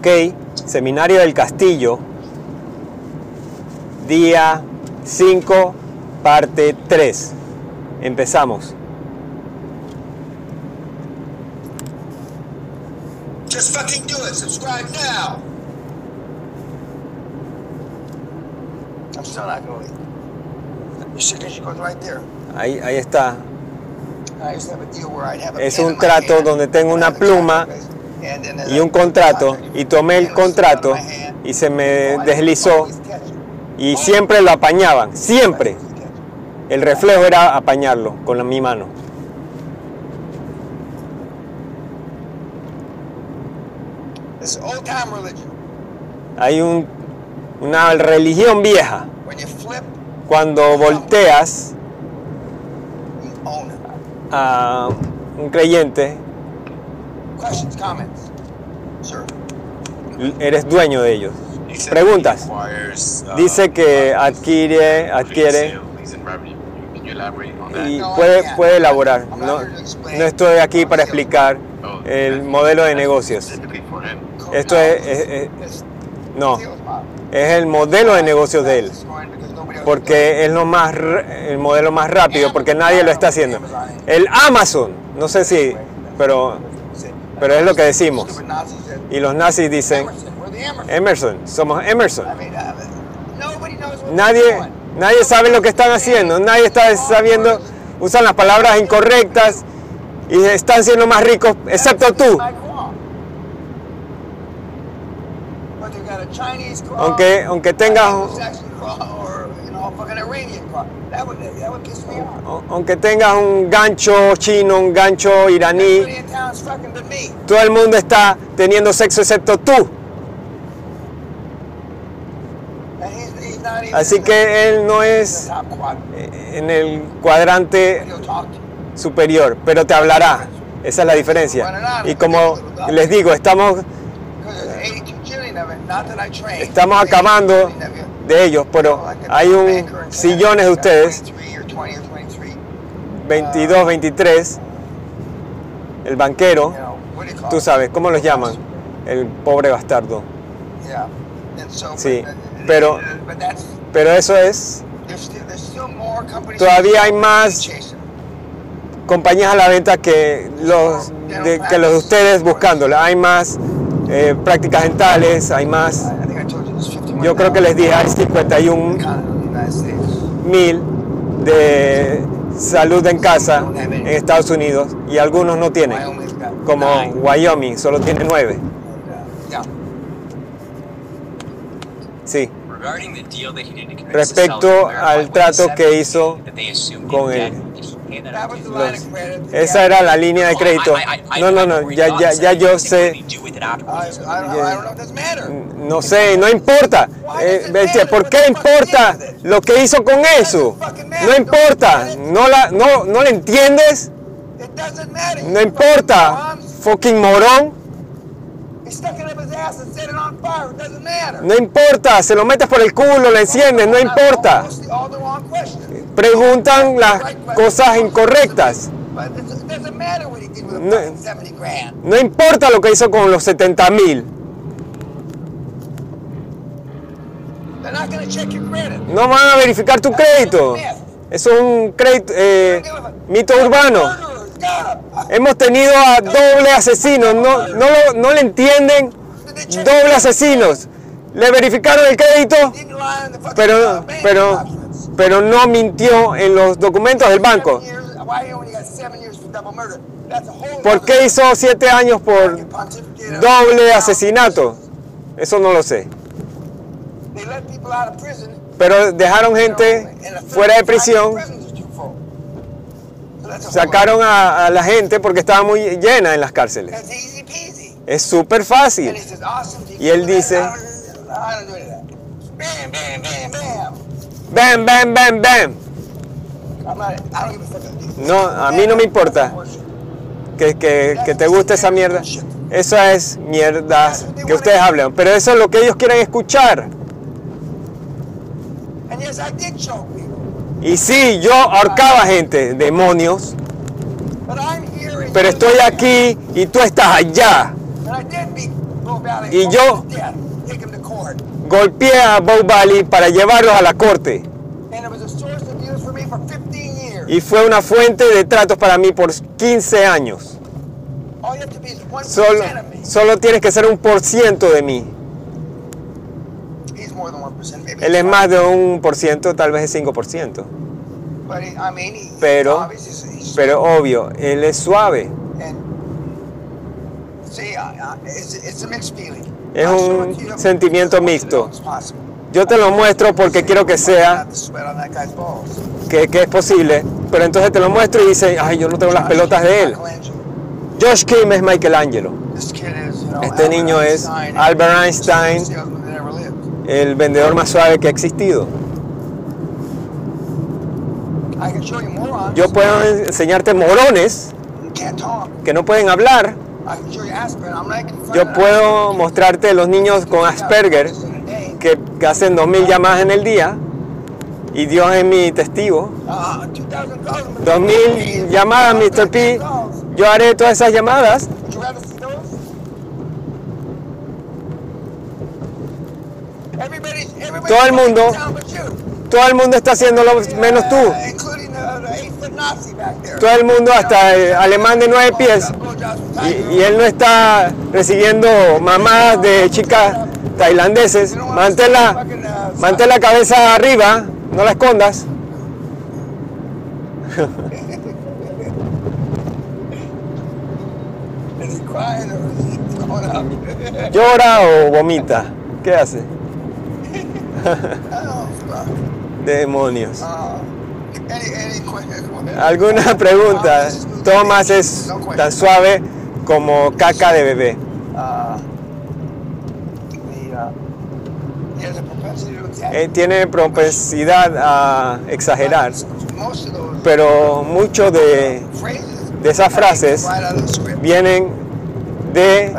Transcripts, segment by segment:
Ok, Seminario del Castillo, día 5, parte 3. Empezamos. Just fucking do it. Subscribe now. I'm still not going. Your signature goes right there. Ahí, ahí está. I used to have a deal where I'd have a Es un trato donde tengo una pluma y un contrato y tomé el contrato y se me deslizó y siempre lo apañaban, siempre. El reflejo era apañarlo con la- mi mano. Hay un- una religión vieja. Cuando volteas a un creyente, Questions, comments? Sir. eres dueño de ellos. Preguntas. uh, Dice que properties, adquiere, adquiere y puede, puede elaborar. No, no estoy aquí para explicar el modelo de negocios. Esto es- es- No, es el modelo de negocios de él. Porque es lo más, el modelo más rápido, porque nadie lo está haciendo. El Amazon, no sé si, pero, pero es lo que decimos. Y los nazis dicen, Emerson, somos Emerson. Nadie, nadie sabe lo que están haciendo, nadie está sabiendo, usan las palabras incorrectas y están siendo más ricos, excepto tú. Aunque, aunque tengas, aunque tengas un gancho chino, un gancho iraní, todo el mundo está teniendo sexo excepto tú. Así que él no es en el cuadrante superior, pero te hablará. Esa es la diferencia. Y como les digo, estamos, Because there's 82 trillion of it, not that I trained. estamos There's 82 acabando. De ellos, pero hay un sillones de ustedes, 23 or 20 or 23. 22, 23, el banquero, tú sabes, ¿cómo los llaman? El pobre bastardo. Sí, pero- Pero eso es Todavía hay más compañías a la venta que los de, que los de ustedes buscándola. Hay más eh, prácticas dentales, hay más. I think I told you this 51 Yo creo que les dije, hay 51 United States. mil de salud en casa en Estados Unidos y algunos no tienen, como. Wyoming, solo tiene nueve. Sí, Respecto al trato que hizo con in Los- esa era la línea de crédito. No, no, no, ya, ya, ya yo sé. No sé, no importa. Eh, bestia, ¿Por qué importa lo que hizo con eso? No importa. ¿No, la, no, ¿No le entiendes? No importa. Fucking morón. He stuck it up his ass and set it on fire. It doesn't matter. No importa. Se lo metes por el culo, lo enciendes. No importa. Preguntan las cosas incorrectas. No. fucking 70 grand. No importa lo que hizo con los 70 mil. No van a verificar tu crédito. Eso es un crédito, eh, mito urbano. Hemos tenido a doble asesinos, no, no, no le entienden. Doble asesinos. Le verificaron el crédito, pero, pero. Pero no mintió en los documentos del banco. ¿Por qué hizo siete años por doble asesinato? Eso no lo sé. Pero dejaron gente fuera de 35 prisión, sacaron a, a la gente porque estaba muy llena en las cárceles. Es súper fácil. Y él dice- Bam, bam, bam, bam. No, a mí no me importa. que, que- que te guste esa mierda. Eso es mierda que ustedes hablan. Pero eso es lo que ellos quieren escuchar. Y sí, yo ahorcaba gente, demonios. Pero estoy aquí y tú estás allá. Y yo- Golpeé a Bow Valley para llevarlos a la corte. And it was a source of deals for me for 15 years. Y fue una fuente de tratos para mí por 15 años. All you have to be is 1% Solo, solo tienes que ser un por ciento de mí. He's more than 1%. Maybe Él es más de un por ciento, tal vez es 5%. five. But he, I mean, he, Pero- Pero obvio, él es suave. mixed feeling. Es un sentimiento mixto. Yo te lo muestro porque quiero que sea que, que es posible, pero entonces te lo muestro y dice, ay, yo no tengo las pelotas de él. Josh Kim es Michelangelo, Este niño es Albert Einstein. el vendedor más suave que ha existido. Yo puedo enseñarte morones que no pueden hablar. Yo puedo mostrarte los niños con Asperger que, hacen 2.000 llamadas en el día y Dios es mi testigo. Uh, 2,000 calls. 2.000 llamadas, Mr. P. Yo haré todas esas llamadas. Todo el mundo-. Todo el mundo está haciéndolo menos tú. Todo el mundo, hasta el alemán de nueve pies. Y, y él no está recibiendo mamadas de chicas tailandeses. Mantén la, mantén la cabeza arriba, no la escondas. ¿Llora o vomita? ¿Qué hace? Demonios. ¿Alguna pregunta? Thomas es tan suave como caca de bebé. The, he has a propensity to exaggerate. Eh, tiene propensidad a exagerar, pero mucho de, de esas frases vienen de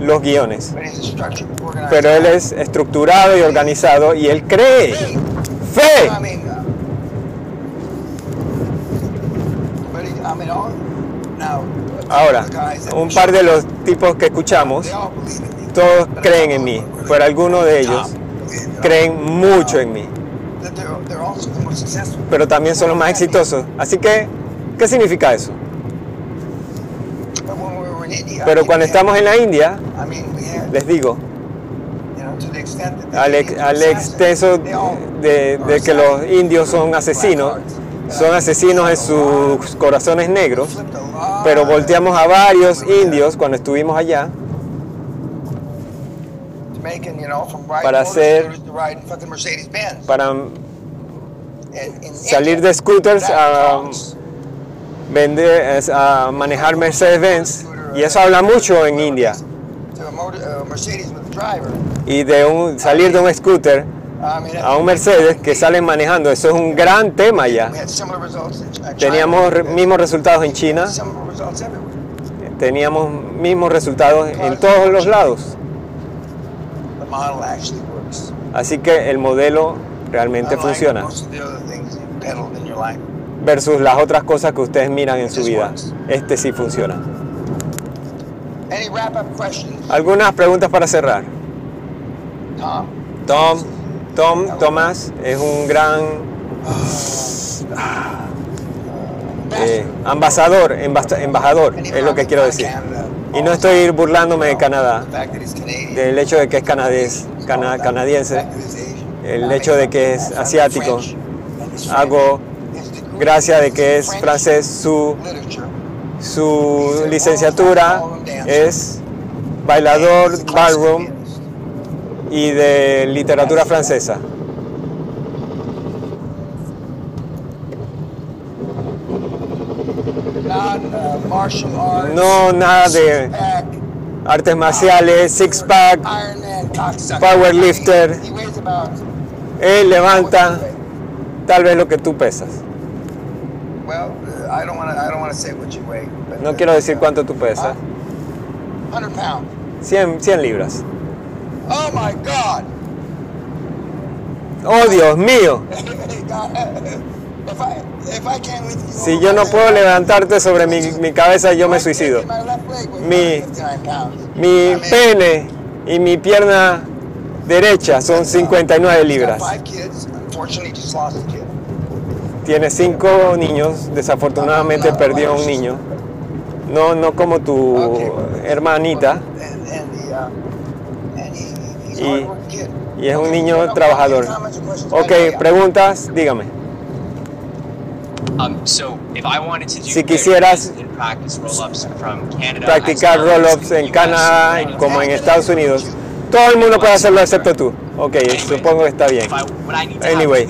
los guiones. Pero él es estructurado y organizado y él cree. ¡Fe! I mean, uh, but he, I mean, all, now, Ahora, un par de los tipos que escuchamos, todos creen en mí, pero algunos de ellos creen mucho en mí, pero también son los más exitosos. Así que, ¿qué significa eso? Pero cuando estamos en la India, les digo, al, ex- exceso de que los indios son asesinos, son asesinos en sus corazones negros, pero volteamos a varios indios cuando estuvimos allá para hacer- Mercedes Benz. para salir de scooters a vender, a manejar Mercedes-Benz y eso habla mucho en India. Mercedes driver. Y de un, salir de un scooter Mean, a un Mercedes que salen manejando, eso es un gran tema ya. Teníamos mismos resultados en China, teníamos mismos resultados en todos los lados. Así que el modelo realmente funciona versus las otras cosas que ustedes miran en su vida. Este sí funciona. Any wrap-up questions, Algunas preguntas para cerrar. Tom? Tom, Tom, Tomás es un gran eh, ambasador, embajador, es lo que quiero decir. Y no estoy burlándome de Canadá, del hecho de que es canadiense, cana- canadiense. el hecho de que es asiático. Hago gracias de que es francés, su, su licenciatura es bailador ballroom. Y de literatura francesa. No nada de artes marciales, six pack. Powerlifter. Él levanta tal vez lo que tú pesas. No quiero decir cuánto tú pesas. 100 pounds. 100, 100 libras. Oh my God. Oh Dios mío, If I, if I can't lift you Si yo no puedo levantarte sobre mi, mi cabeza, yo me suicido. Mi- 59 pounds. Mi pene y mi pierna derecha son 59 he's got libras. Tiene cinco niños, desafortunadamente perdió a un niño. No, no como tu hermanita. Y- y es un Okay, niño trabajador. Ok, preguntas, dígame. Um, so if I wanted to do Si quisieras and practice roll-ups from Canada, Practicar roll-ups en Canadá como en Estados Unidos. Todo el mundo puede hacerlo excepto tú. Ok, supongo que está bien. Anyway,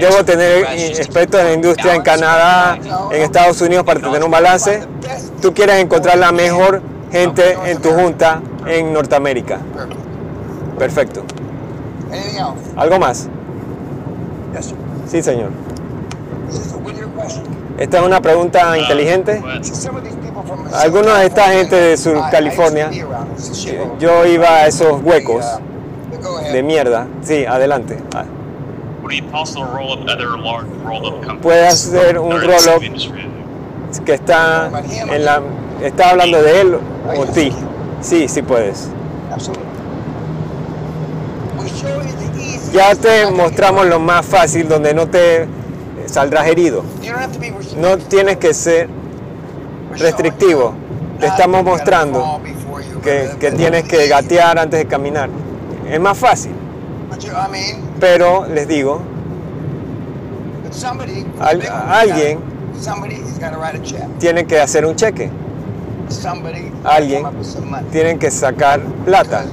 Debo tener expertos en la industria en? Canadá, en Estados Unidos para tener un balance. Tú quieres encontrar la mejor gente en tu junta en Norteamérica. Perfect. Perfecto. Anything else? ¿Algo más? Sí, señor. Esta es una pregunta inteligente. People from Algunos de esta gente de Sur used to California, over Yo iba a esos huecos de mierda. Sí, adelante. Ah? Puede hacer un roll-up industry? Que está en la... ¿Está hablando de él o ti? Sí, sí puedes. Ya te mostramos lo más fácil donde no te saldrás herido. No tienes que ser restrictivo. Te estamos mostrando que, tienes que gatear antes de caminar. Es más fácil, pero les digo, alguien- tienen que hacer un cheque, Alguien tienen que sacar plata,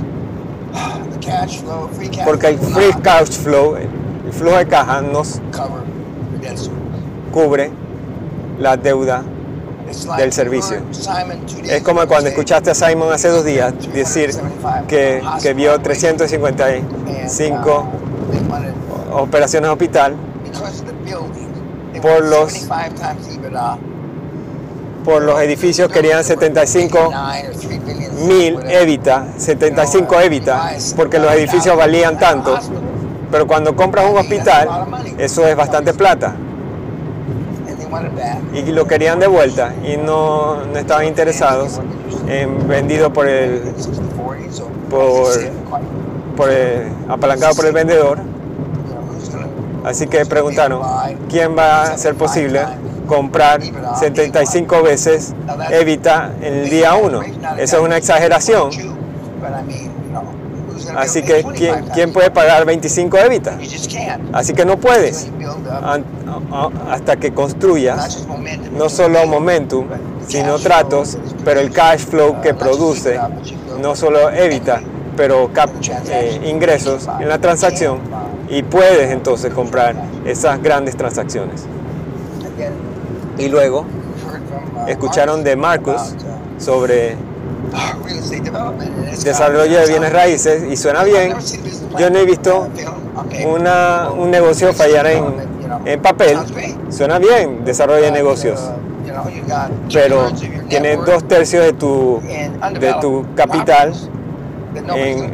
cash flow, free cash porque el free cash flow, el flujo de caja nos cubre la deuda. Del servicio. Es como cuando escuchaste a Simon hace dos días decir que, que vio 355 uh, operaciones hospital Por los- 75 times EBITDA. por los edificios querían 75 mil evita, 75 evita, porque los edificios valían tanto, pero cuando compras un hospital, eso es bastante plata, y lo querían de vuelta, y no, no estaban interesados en vendido por el, por- por el- apalancado por el vendedor, así que preguntaron, ¿quién va a ser posible comprar 75 veces evita en el día 1? Eso es una exageración, así que ¿quién, puede pagar 25 evita? Así que no puedes hasta que construyas no solo momentum, sino tratos, pero el cash flow que produce no solo evita, pero cap- eh, ingresos en la transacción y puedes entonces comprar esas grandes transacciones. Y luego escucharon de Marcus sobre desarrollo de bienes raíces y suena bien. Yo no he visto una, un negocio fallar en, en papel. Suena bien, desarrollo de negocios. Pero tiene dos tercios de tu, de tu capital en-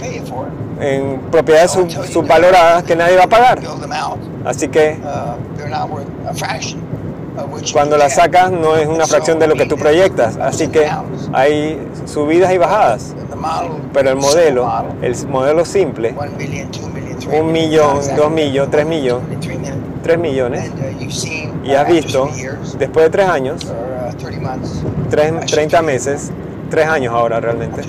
en propiedades sub- subvaloradas que nadie va a pagar. Así que cuando las sacas no es una fracción de lo que tú proyectas. Así que hay subidas y bajadas. Pero el modelo, el modelo simple, un millón, dos millones, tres millones, tres millones, y has visto, después de tres años, tres, 30 meses, tres años ahora realmente,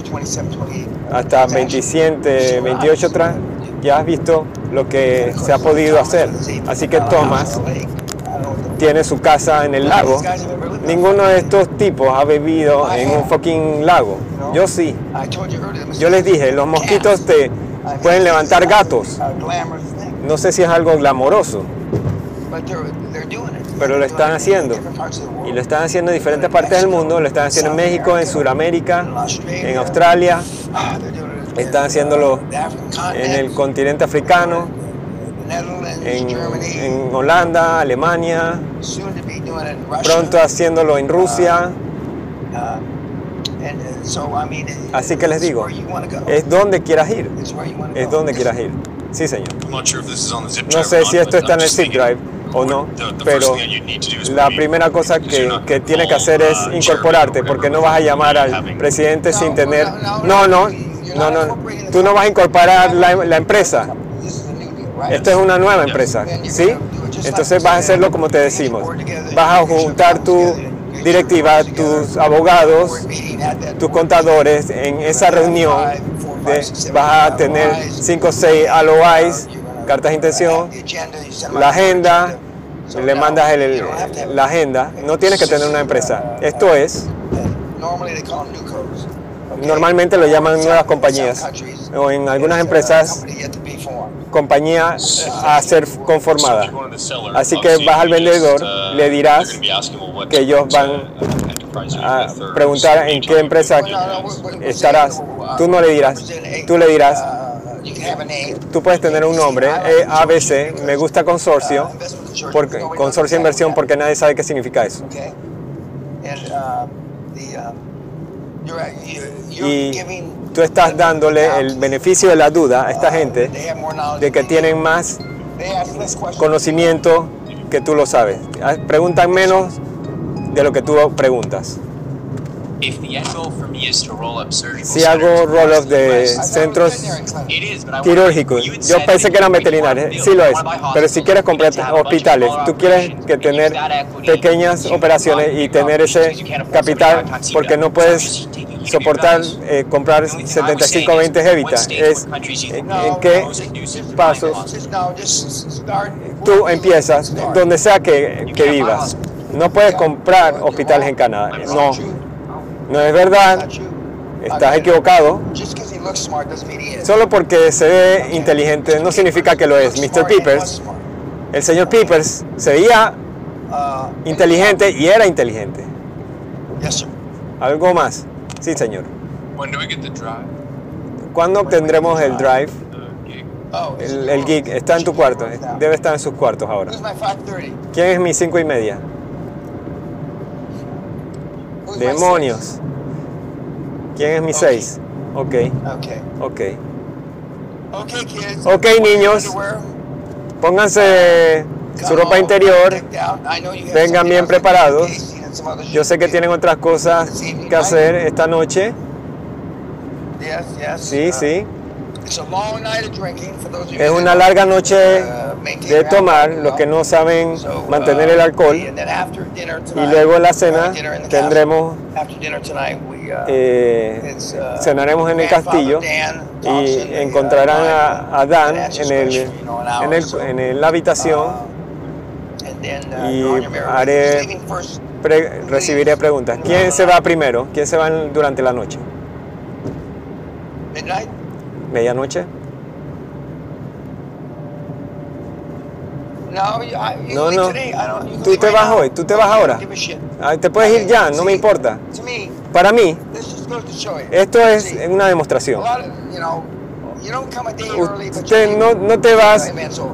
hasta 27, 28 tra- ya has visto lo que se ha podido hacer. Así que Thomas tiene su casa en el lago. Ninguno de estos tipos ha vivido en un fucking lago. Yo sí. Yo les dije, los mosquitos te pueden levantar gatos. No sé si es algo glamoroso, pero lo están haciendo. Y lo están haciendo en diferentes partes del mundo. Lo están haciendo en México, en Sudamérica, en Australia. Están haciéndolo en el continente africano, en, en Holanda, Alemania. Pronto haciéndolo en Rusia. Así que les digo, es donde quieras ir. Es donde quieras ir. Sí, señor. No sé si esto está en el zip drive, o no, pero la primera cosa que, que tienes que hacer es uh, incorporarte, porque no vas a llamar al presidente sin tener... no, No, no, no, no, no, tú no vas a incorporar la, la empresa. This is a new deal, right? Esta es una nueva empresa, ¿sí? Entonces vas a hacerlo como te decimos. Vas a juntar tu directiva, tus abogados, tus contadores en esa reunión. de- vas a tener 5 o 6 LOIs, cartas de intención, la agenda, le mandas el- el- la agenda. No tienes que tener una empresa. Esto es, normalmente lo llaman nuevas compañías. O en algunas empresas, compañía a ser conformada. Así que vas al vendedor, uh, le dirás que ellos van uh, a preguntar en qué empresa estarás. Tú no le dirás, tú le dirás, tú puedes tener un nombre, eh, ABC, me gusta consorcio, porque, consorcio de inversión porque nadie sabe qué significa eso. You're, you're, Y tú estás dándole el beneficio de la duda a esta gente more knowledge de que tienen más conocimiento que tú lo sabes. Ah, Preguntan menos de lo que tú preguntas. Si hago roll-up de centros veterinary clinic. It is, but I quirúrgicos. Yo pensé que eran veterinarios, sí lo es. Pero si quieres comprar hospitales, tú quieres que tener pequeñas to operaciones y tener ese capital 75 times porque no puedes soportar eh, comprar The only thing I was saying 75 20 is, Evita. what states, Es en, en qué pasos tú empiezas donde sea que, que vivas. No puedes comprar hospitales en Canadá. No, no es verdad. Estás equivocado. Solo porque se ve inteligente no significa que lo es. Mr. Peepers, el señor Peepers se veía Uh, inteligente y era inteligente. Yes, sir. ¿Algo más? Sí, señor. When do we get the drive? ¿Cuándo obtendremos el drive? Gig? Oh, El, el geek está en tu cuarto. Debe estar en sus cuartos ahora. Who's my 530? ¿Quién es mi cinco y media? Demonios. ¿Quién es mi seis? Ok, six? Okay. ok. Kids. Ok, niños. Pónganse su ropa interior. vengan bien preparados. Yo sé que tienen otras cosas que hacer esta noche. Sí, Uh, sí. Es una larga noche uh, de tomar, los que no saben uh, mantener el alcohol. Y luego en la we're cena tendremos, uh, eh, uh, cenaremos en el castillo y uh, encontrarán a, a Dan en, el, en, el- en la habitación. Uh, uh, y haré-? Pre- recibiré preguntas. ¿Quién se va primero? ¿Quién se va durante la noche? ¿Medianoche? No, No, Tú te vas hoy, tú te vas ahora. Ah, Te puedes ir ya, no me importa. Para mí, esto es una demostración. Usted no, no te vas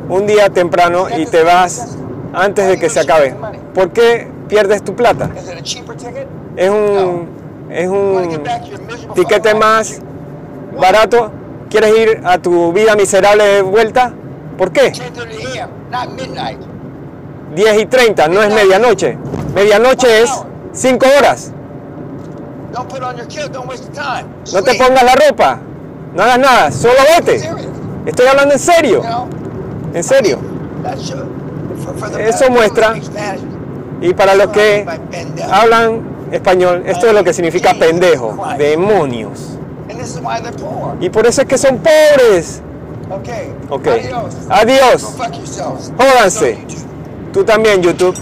un día temprano y te vas antes de que se acabe. ¿Por qué pierdes tu plata? Es un, es un tiquete más barato. ¿Quieres ir a tu vida miserable de vuelta? ¿Por qué? 10:30 a.m., not midnight. 10 y 30, no es medianoche. Medianoche es 5 horas. No te pongas la ropa. No hagas nada, solo vete. Estoy hablando en serio. En serio. Eso muestra- Y para los que hablan español, esto es lo que significa pendejo, demonios. This is why they're poor. Y por eso es que son pobres. Okay. Ok. Adios. Adiós. Yourselves. Jódanse. Tú también, YouTube.